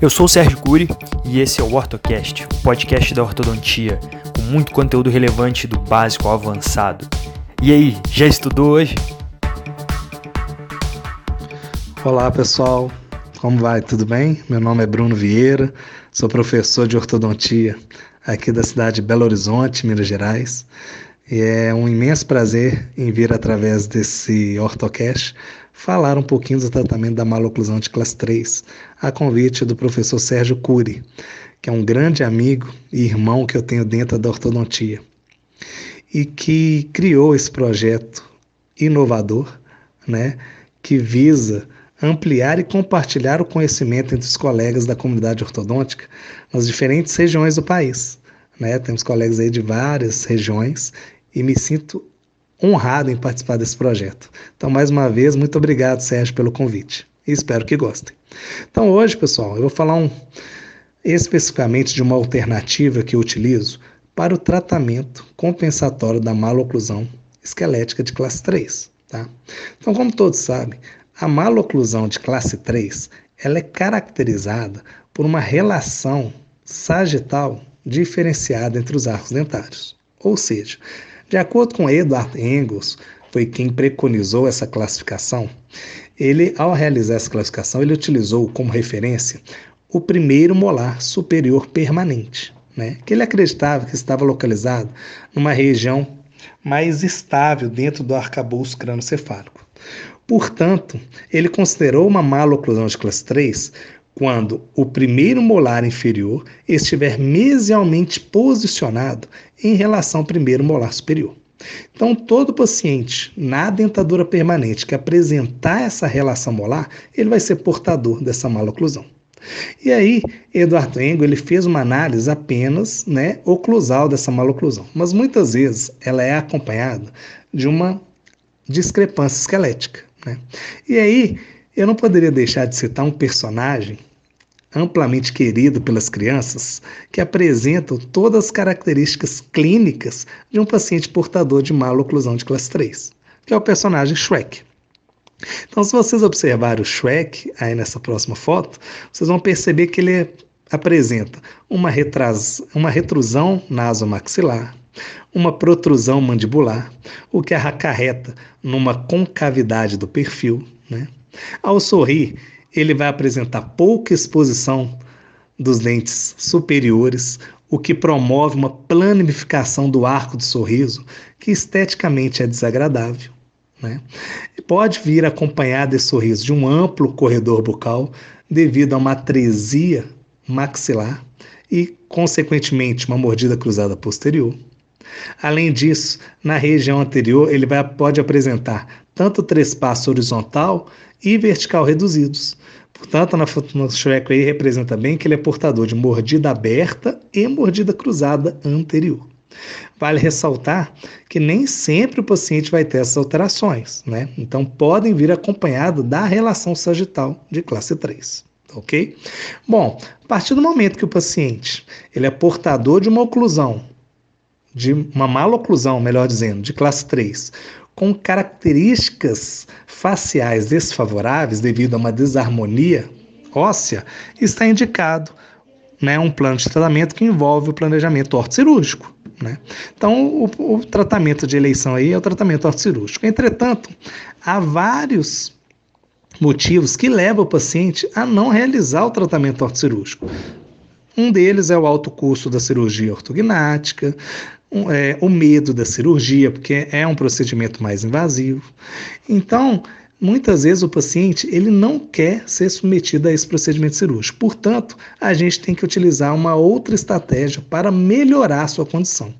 Eu sou o Sérgio Cury e esse é o OrtoCast, o podcast da ortodontia, com muito conteúdo relevante do básico ao avançado. E aí, já estudou hoje? Olá pessoal, como vai? Tudo bem? Meu nome é Bruno Vieira, sou professor de ortodontia aqui da cidade de Belo Horizonte, Minas Gerais. E é um imenso prazer em vir através desse OrtoCast falar um pouquinho do tratamento da maloclusão de classe 3, a convite do professor Sérgio Cury, que é um grande amigo e irmão que eu tenho dentro da ortodontia, e que criou esse projeto inovador, né, que visa ampliar e compartilhar o conhecimento entre os colegas da comunidade ortodôntica nas diferentes regiões do país. Né? Temos colegas aí de várias regiões e me sinto honrado em participar desse projeto. Então, mais uma vez, muito obrigado, Sérgio, pelo convite. E espero que gostem. Então, hoje, pessoal, eu vou falar um, especificamente de uma alternativa que eu utilizo para o tratamento compensatório da maloclusão esquelética de classe 3. Tá? Então, como todos sabem, a maloclusão de classe 3 ela é caracterizada por uma relação sagital diferenciada entre os arcos dentários. Ou seja, de acordo com Edward Engels, foi quem preconizou essa classificação, ele, ao realizar essa classificação, ele utilizou como referência o primeiro molar superior permanente, né? que ele acreditava que estava localizado numa região mais estável dentro do arcabouço cranocefálico. Portanto, ele considerou uma maloclusão de classe 3 quando o primeiro molar inferior estiver mesialmente posicionado em relação ao primeiro molar superior. Então, todo paciente na dentadura permanente que apresentar essa relação molar, ele vai ser portador dessa maloclusão. E aí, Eduardo Engel ele fez uma análise apenas né, oclusal dessa maloclusão, mas muitas vezes ela é acompanhada de uma discrepância esquelética. Né? E aí, eu não poderia deixar de citar um personagem amplamente querido pelas crianças, que apresentam todas as características clínicas de um paciente portador de maloclusão de classe 3, que é o personagem Shrek. Então, se vocês observarem o Shrek aí nessa próxima foto, vocês vão perceber que ele apresenta uma, retras, uma retrusão nasomaxilar, uma protrusão mandibular, o que acarreta numa concavidade do perfil. Né? Ao sorrir, ele vai apresentar pouca exposição dos dentes superiores, o que promove uma planificação do arco do sorriso, que esteticamente é desagradável. Né? Pode vir acompanhado desse sorriso de um amplo corredor bucal, devido a uma atresia maxilar e, consequentemente, uma mordida cruzada posterior. Além disso, na região anterior, ele vai, pode apresentar tanto trespasso horizontal e vertical reduzidos. Portanto, na Shrek aí representa bem que ele é portador de mordida aberta e mordida cruzada anterior. Vale ressaltar que nem sempre o paciente vai ter essas alterações, né? Então podem vir acompanhado da relação sagital de classe 3, ok? Bom, a partir do momento que o paciente ele é portador de uma oclusão, de uma maloclusão, melhor dizendo, de classe 3, com características faciais desfavoráveis devido a uma desarmonia óssea, está indicado né, um plano de tratamento que envolve o planejamento ortocirúrgico. Né? Então, o, o, tratamento de eleição aí é o tratamento ortocirúrgico. Entretanto, há vários motivos que levam o paciente a não realizar o tratamento ortocirúrgico. Um deles é o alto custo da cirurgia ortognática, um, é, o medo da cirurgia, porque é um procedimento mais invasivo. Então, muitas vezes o paciente ele não quer ser submetido a esse procedimento cirúrgico. Portanto, a gente tem que utilizar uma outra estratégia para melhorar a sua condição.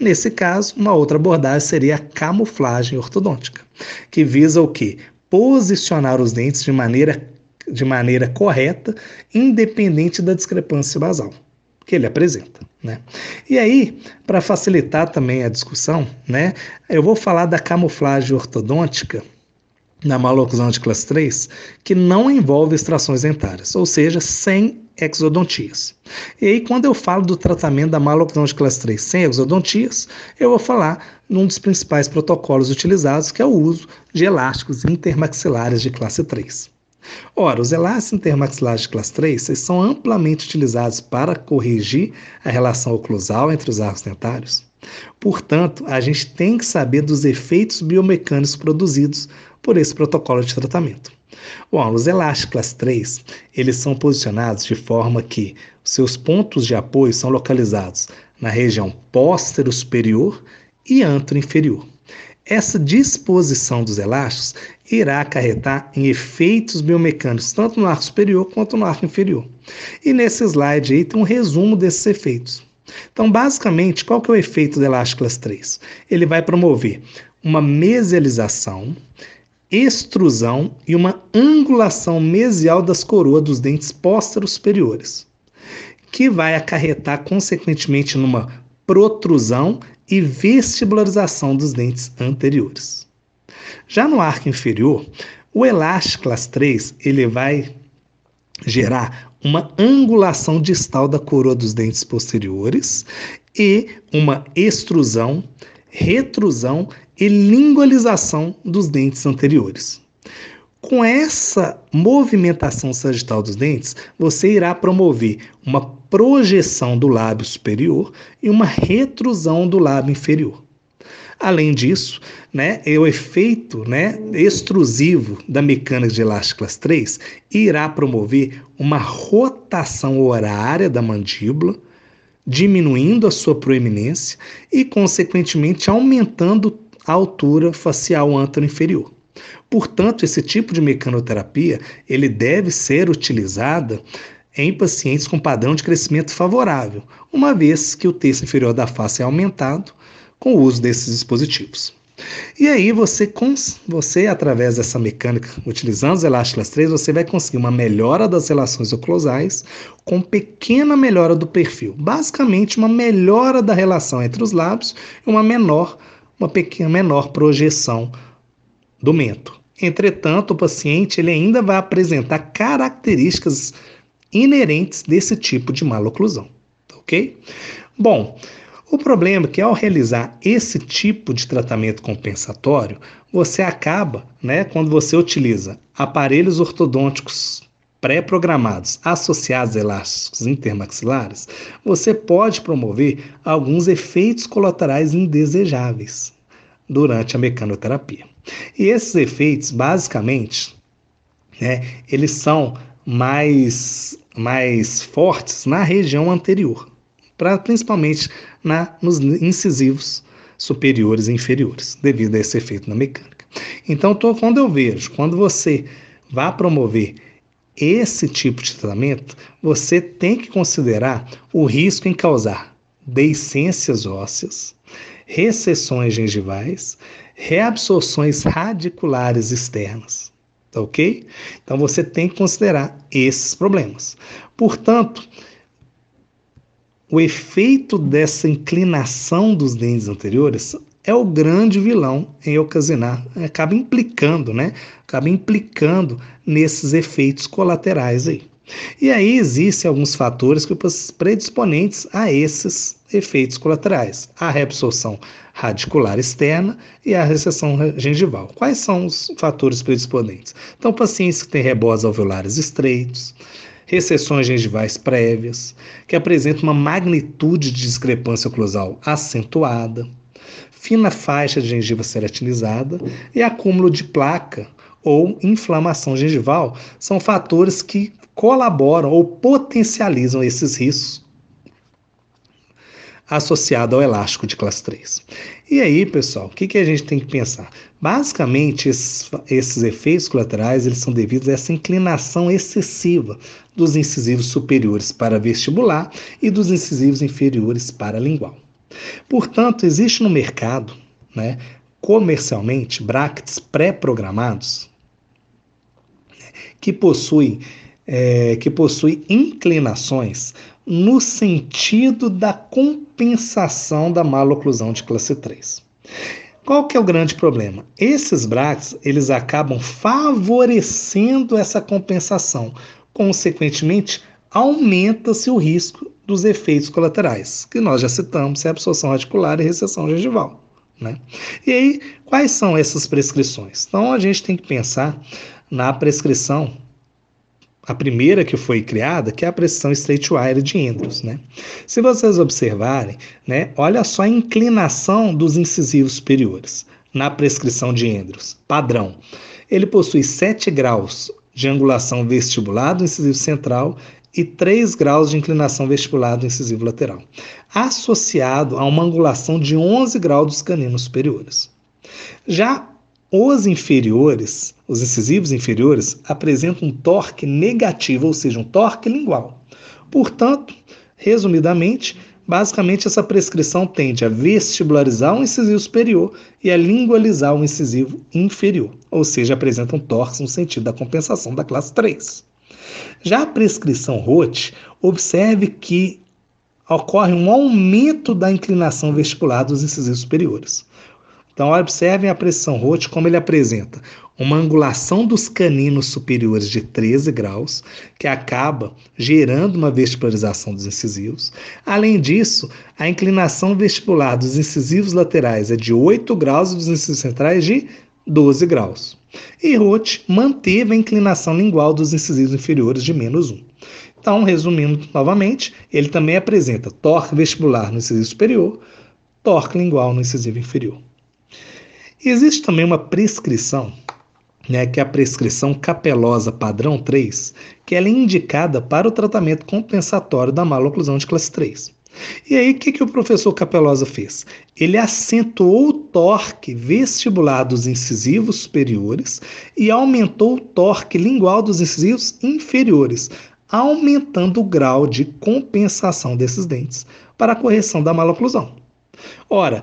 Nesse caso, uma outra abordagem seria a camuflagem ortodôntica, que visa o quê? Posicionar os dentes de maneira, de maneira correta, independente da discrepância basal que ele apresenta. Né? E aí, para facilitar também a discussão, né, eu vou falar da camuflagem ortodôntica na maloclusão de classe 3, que não envolve extrações dentárias, ou seja, sem exodontias. E aí, quando eu falo do tratamento da maloclusão de classe 3 sem exodontias, eu vou falar num dos principais protocolos utilizados, que é o uso de elásticos intermaxilares de classe 3. Ora, os elásticos intermaxilares de classe 3 são amplamente utilizados para corrigir a relação oclusal entre os arcos dentários. Portanto, a gente tem que saber dos efeitos biomecânicos produzidos por esse protocolo de tratamento. Bom, os elásticos classe 3, eles são posicionados de forma que seus pontos de apoio são localizados na região póstero superior e antero inferior. Essa disposição dos elásticos irá acarretar em efeitos biomecânicos, tanto no arco superior quanto no arco inferior. E nesse slide aí tem um resumo desses efeitos. Então, basicamente, qual que é o efeito do elástico classe 3? Ele vai promover uma mesialização, extrusão e uma angulação mesial das coroas dos dentes pósteros superiores, que vai acarretar, consequentemente, numa protrusão e vestibularização dos dentes anteriores. Já no arco inferior, o elástico classe 3 ele vai gerar uma angulação distal da coroa dos dentes posteriores e uma extrusão, retrusão e lingualização dos dentes anteriores. Com essa movimentação sagital dos dentes, você irá promover uma projeção do lábio superior e uma retrusão do lábio inferior. Além disso, né, é o efeito né, extrusivo da mecânica de elástico classe 3 irá promover uma rotação horária da mandíbula, diminuindo a sua proeminência e, consequentemente, aumentando a altura facial antero-inferior. Portanto, esse tipo de mecanoterapia ele deve ser utilizada em pacientes com padrão de crescimento favorável, uma vez que o terço inferior da face é aumentado com o uso desses dispositivos. E aí você, você através dessa mecânica, utilizando os elásticos 3, você vai conseguir uma melhora das relações oclusais com pequena melhora do perfil. Basicamente uma melhora da relação entre os lábios e uma menor, uma pequena menor projeção do mento. Entretanto, o paciente ele ainda vai apresentar características inerentes desse tipo de maloclusão, ok? Bom, o problema é que ao realizar esse tipo de tratamento compensatório, você acaba, né, quando você utiliza aparelhos ortodônticos pré-programados associados a elásticos intermaxilares, você pode promover alguns efeitos colaterais indesejáveis durante a mecanoterapia. E esses efeitos, basicamente, né, eles são mais mais fortes na região anterior, pra, principalmente na, nos incisivos superiores e inferiores, devido a esse efeito na mecânica. Então, tô, quando eu vejo, quando você vai promover esse tipo de tratamento, você tem que considerar o risco em causar deiscências ósseas, recessões gengivais, reabsorções radiculares externas. Tá ok? Então você tem que considerar esses problemas. Portanto, o efeito dessa inclinação dos dentes anteriores é o grande vilão em ocasionar, acaba implicando, né? Acaba implicando nesses efeitos colaterais aí. E aí existem alguns fatores que predisponentes a esses efeitos colaterais: a reabsorção radicular externa e a recessão gengival. Quais são os fatores predisponentes? Então, pacientes que têm rebós alveolares estreitos, recessões gengivais prévias, que apresentam uma magnitude de discrepância oclusal acentuada, fina faixa de gengiva ceratinizada e acúmulo de placa ou inflamação gengival são fatores que colaboram ou potencializam esses riscos associado ao elástico de classe 3. E aí, pessoal, o que, que a gente tem que pensar? Basicamente, esses, esses efeitos colaterais eles são devidos a essa inclinação excessiva dos incisivos superiores para vestibular e dos incisivos inferiores para lingual. Portanto, existe no mercado, né, comercialmente, brackets pré-programados né, que possuem é, que possui inclinações no sentido da compensação da maloclusão de classe 3. Qual que é o grande problema? Esses brackets, eles acabam favorecendo essa compensação. Consequentemente, aumenta-se o risco dos efeitos colaterais, que nós já citamos, é absorção radicular e recessão gengival. Né? E aí, quais são essas prescrições? Então, a gente tem que pensar na prescrição a primeira que foi criada, que é a pressão Straight-Wire de Andrews. Né? Se vocês observarem, né, olha só a inclinação dos incisivos superiores na prescrição de Andrews, padrão. Ele possui 7 graus de angulação vestibular do incisivo central e 3 graus de inclinação vestibular do incisivo lateral, associado a uma angulação de 11 graus dos caninos superiores. Já os inferiores, os incisivos inferiores, apresentam um torque negativo, ou seja, um torque lingual. Portanto, resumidamente, basicamente essa prescrição tende a vestibularizar o incisivo superior e a lingualizar o incisivo inferior, ou seja, apresentam torques no sentido da compensação da classe 3. Já a prescrição Roth, observe que ocorre um aumento da inclinação vestibular dos incisivos superiores. Então, observem a pressão Roth como ele apresenta uma angulação dos caninos superiores de 13 graus, que acaba gerando uma vestibularização dos incisivos. Além disso, a inclinação vestibular dos incisivos laterais é de 8 graus e dos incisivos centrais de 12 graus. E Roth manteve a inclinação lingual dos incisivos inferiores de menos 1. Então, resumindo novamente, ele também apresenta torque vestibular no incisivo superior, torque lingual no incisivo inferior. Existe também uma prescrição, né, que é a prescrição capelosa padrão 3, que ela é indicada para o tratamento compensatório da maloclusão de classe 3. E aí, o que, que o professor Capelosa fez? Ele acentuou o torque vestibular dos incisivos superiores e aumentou o torque lingual dos incisivos inferiores, aumentando o grau de compensação desses dentes para a correção da maloclusão. Ora,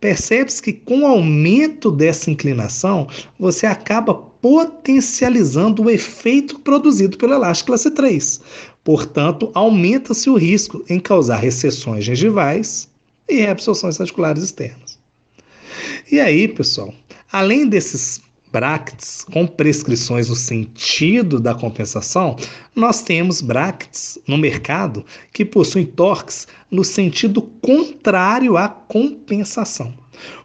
percebe-se que com o aumento dessa inclinação, você acaba potencializando o efeito produzido pelo elástico classe 3. Portanto, aumenta-se o risco em causar recessões gengivais e reabsorções articulares externas. E aí, pessoal, além desses brackets com prescrições no sentido da compensação, nós temos brackets no mercado que possuem torques no sentido contrário à compensação.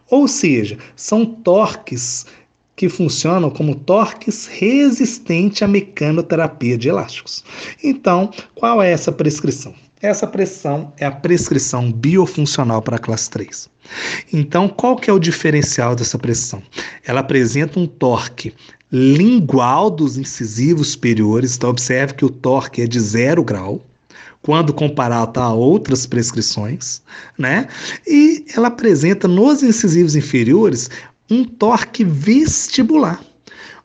Ou seja, são torques que funcionam como torques resistentes à mecanoterapia de elásticos. Então, qual é essa prescrição? Essa pressão é a prescrição biofuncional para a classe 3. Então, qual que é o diferencial dessa pressão? Ela apresenta um torque lingual dos incisivos superiores, então observe que o torque é de zero grau, quando comparado a outras prescrições, né? E ela apresenta nos incisivos inferiores um torque vestibular.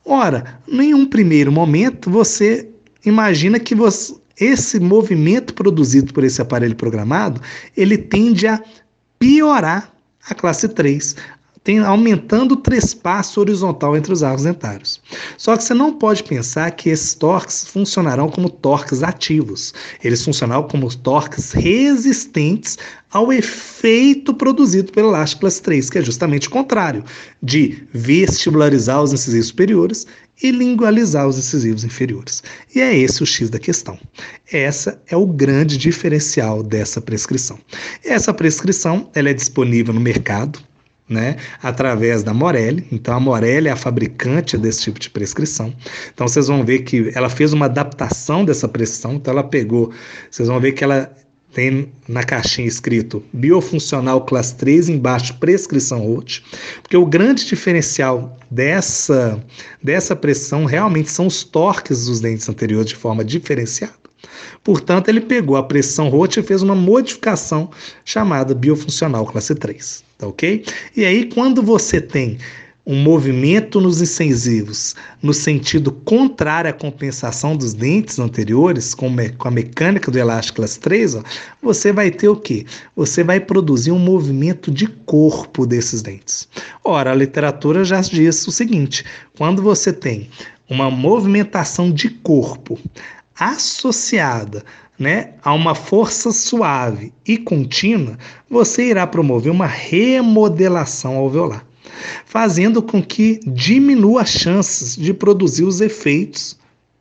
Ora, em um primeiro momento, você imagina que você, esse movimento produzido por esse aparelho programado, ele tende a piorar a classe 3, tem, aumentando o trespasso horizontal entre os arcos dentários. Só que você não pode pensar que esses torques funcionarão como torques ativos. Eles funcionarão como torques resistentes ao efeito produzido pelo elástico classe 3, que é justamente o contrário, de vestibularizar os incisivos superiores e lingualizar os incisivos inferiores. E é esse o X da questão. Essa é o grande diferencial dessa prescrição. Essa prescrição ela é disponível no mercado, né, através da Morelli. Então, a Morelli é a fabricante desse tipo de prescrição. Então, vocês vão ver que ela fez uma adaptação dessa prescrição. Então, ela pegou, vocês vão ver que ela tem na caixinha escrito biofuncional classe 3, embaixo prescrição Roth, porque o grande diferencial dessa, dessa pressão realmente são os torques dos dentes anteriores de forma diferenciada. Portanto, ele pegou a pressão Roth e fez uma modificação chamada biofuncional classe 3, tá ok? E aí, quando você tem um movimento nos incisivos no sentido contrário à compensação dos dentes anteriores, com, com a mecânica do elástico classe 3, ó, você vai ter o quê? Você vai produzir um movimento de corpo desses dentes. Ora, a literatura já diz o seguinte: quando você tem uma movimentação de corpo associada né, a uma força suave e contínua, você irá promover uma remodelação alveolar, fazendo com que diminua as chances de produzir os efeitos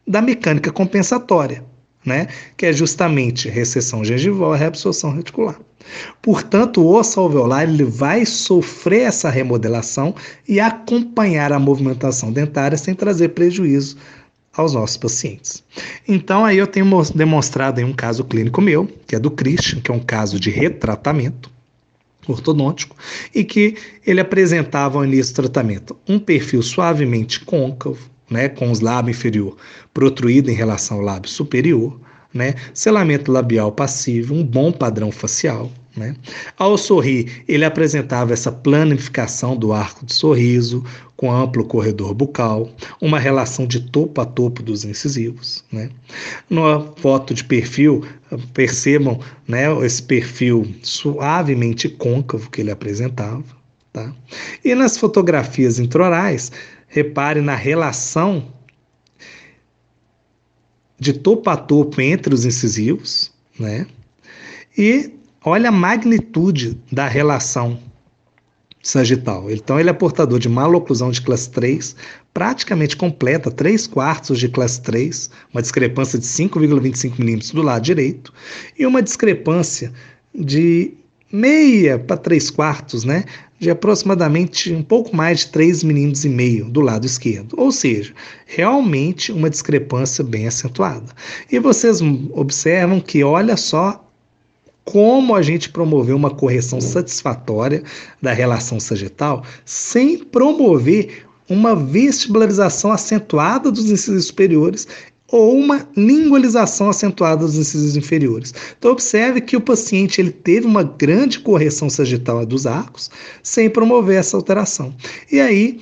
da mecânica compensatória, né, que é justamente recessão gengival e reabsorção reticular. Portanto, o osso alveolar ele vai sofrer essa remodelação e acompanhar a movimentação dentária sem trazer prejuízo aos nossos pacientes. Então, aí eu tenho demonstrado em um caso clínico meu, que é do Christian, que é um caso de retratamento ortodôntico, e que ele apresentava ao início do tratamento um perfil suavemente côncavo, né, com os lábios inferior protruído em relação ao lábio superior, né, selamento labial passivo, um bom padrão facial, né? Ao sorrir, ele apresentava essa planificação do arco de sorriso, com amplo corredor bucal, uma relação de topo a topo dos incisivos. Né? Na foto de perfil, percebam né, esse perfil suavemente côncavo que ele apresentava. Tá? E nas fotografias intraorais, repare na relação de topo a topo entre os incisivos, né? E Olha a magnitude da relação sagital. Então, ele é portador de maloclusão de classe 3, praticamente completa, 3 quartos de classe 3, uma discrepância de 5,25 milímetros do lado direito, e uma discrepância de meia para 3 quartos, né? De aproximadamente um pouco mais de 3 milímetros e meio do lado esquerdo. Ou seja, realmente uma discrepância bem acentuada. E vocês observam que, olha só como a gente promover uma correção satisfatória da relação sagital sem promover uma vestibularização acentuada dos incisivos superiores ou uma lingualização acentuada dos incisivos inferiores. Então observe que o paciente ele teve uma grande correção sagital dos arcos sem promover essa alteração. E aí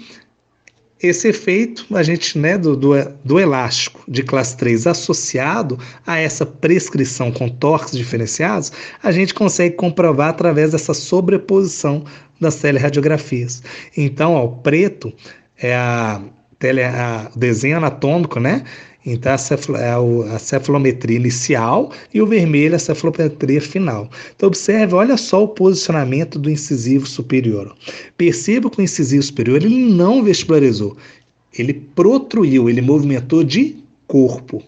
esse efeito a gente né, do, do, do, elástico de classe 3 associado a essa prescrição com torques diferenciados, a gente consegue comprovar através dessa sobreposição das telerradiografias. Então, ó, o preto é a, tele, a, desenho anatômico, né? Então, é a cefalometria inicial e o vermelho a cefalometria final. Então, observe, olha só o posicionamento do incisivo superior. Perceba que o incisivo superior ele não vestibularizou, ele protruiu, ele movimentou de corpo.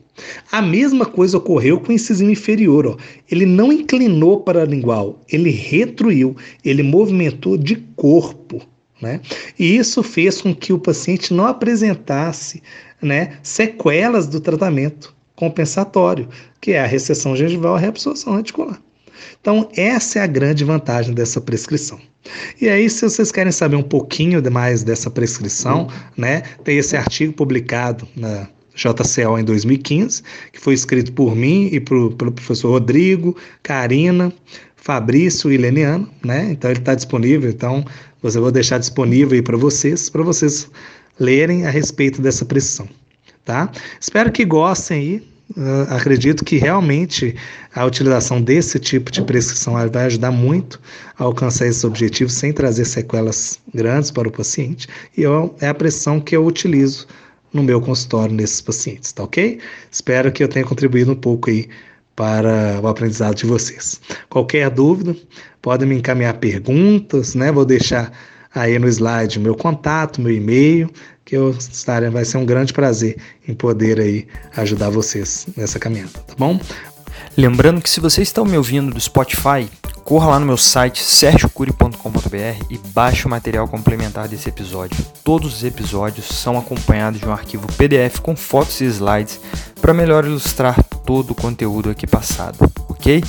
A mesma coisa ocorreu com o incisivo inferior. Ó. Ele não inclinou para a lingual, ele retruiu, ele movimentou de corpo. Né? E isso fez com que o paciente não apresentasse né, sequelas do tratamento compensatório, que é a recessão gengival e a reabsorção reticular. Então, essa é a grande vantagem dessa prescrição. E aí, se vocês querem saber um pouquinho mais dessa prescrição, né, tem esse artigo publicado na JCO em 2015, que foi escrito por mim e pro, pelo professor Rodrigo, Karina, Fabrício e Leniano, né? Então ele está disponível, então eu vou deixar disponível aí para vocês, para vocês lerem a respeito dessa pressão, tá? Espero que gostem aí. Uh, acredito que realmente a utilização desse tipo de prescrição vai ajudar muito a alcançar esse objetivo sem trazer sequelas grandes para o paciente. E eu, é a pressão que eu utilizo no meu consultório nesses pacientes, tá ok? Espero que eu tenha contribuído um pouco aí para o aprendizado de vocês. Qualquer dúvida, podem me encaminhar perguntas, né? Vou deixar aí no slide meu contato, meu e-mail, que eu estarei, vai ser um grande prazer em poder aí ajudar vocês nessa caminhada, tá bom? Lembrando que se você está me ouvindo do Spotify, corra lá no meu site sergiocuri.com.br e baixe o material complementar desse episódio. Todos os episódios são acompanhados de um arquivo PDF com fotos e slides para melhor ilustrar todo o conteúdo aqui passado, ok?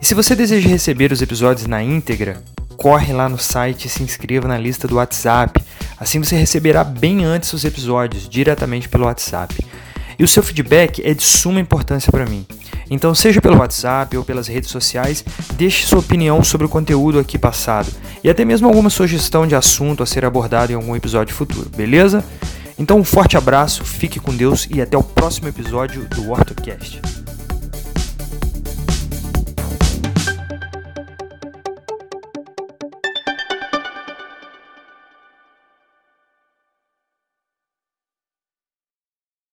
E se você deseja receber os episódios na íntegra, corre lá no site e se inscreva na lista do WhatsApp. Assim você receberá bem antes os episódios, diretamente pelo WhatsApp. E o seu feedback é de suma importância para mim. Então, seja pelo WhatsApp ou pelas redes sociais, deixe sua opinião sobre o conteúdo aqui passado e até mesmo alguma sugestão de assunto a ser abordado em algum episódio futuro, beleza? Então, um forte abraço, fique com Deus e até o próximo episódio do OrtoCast.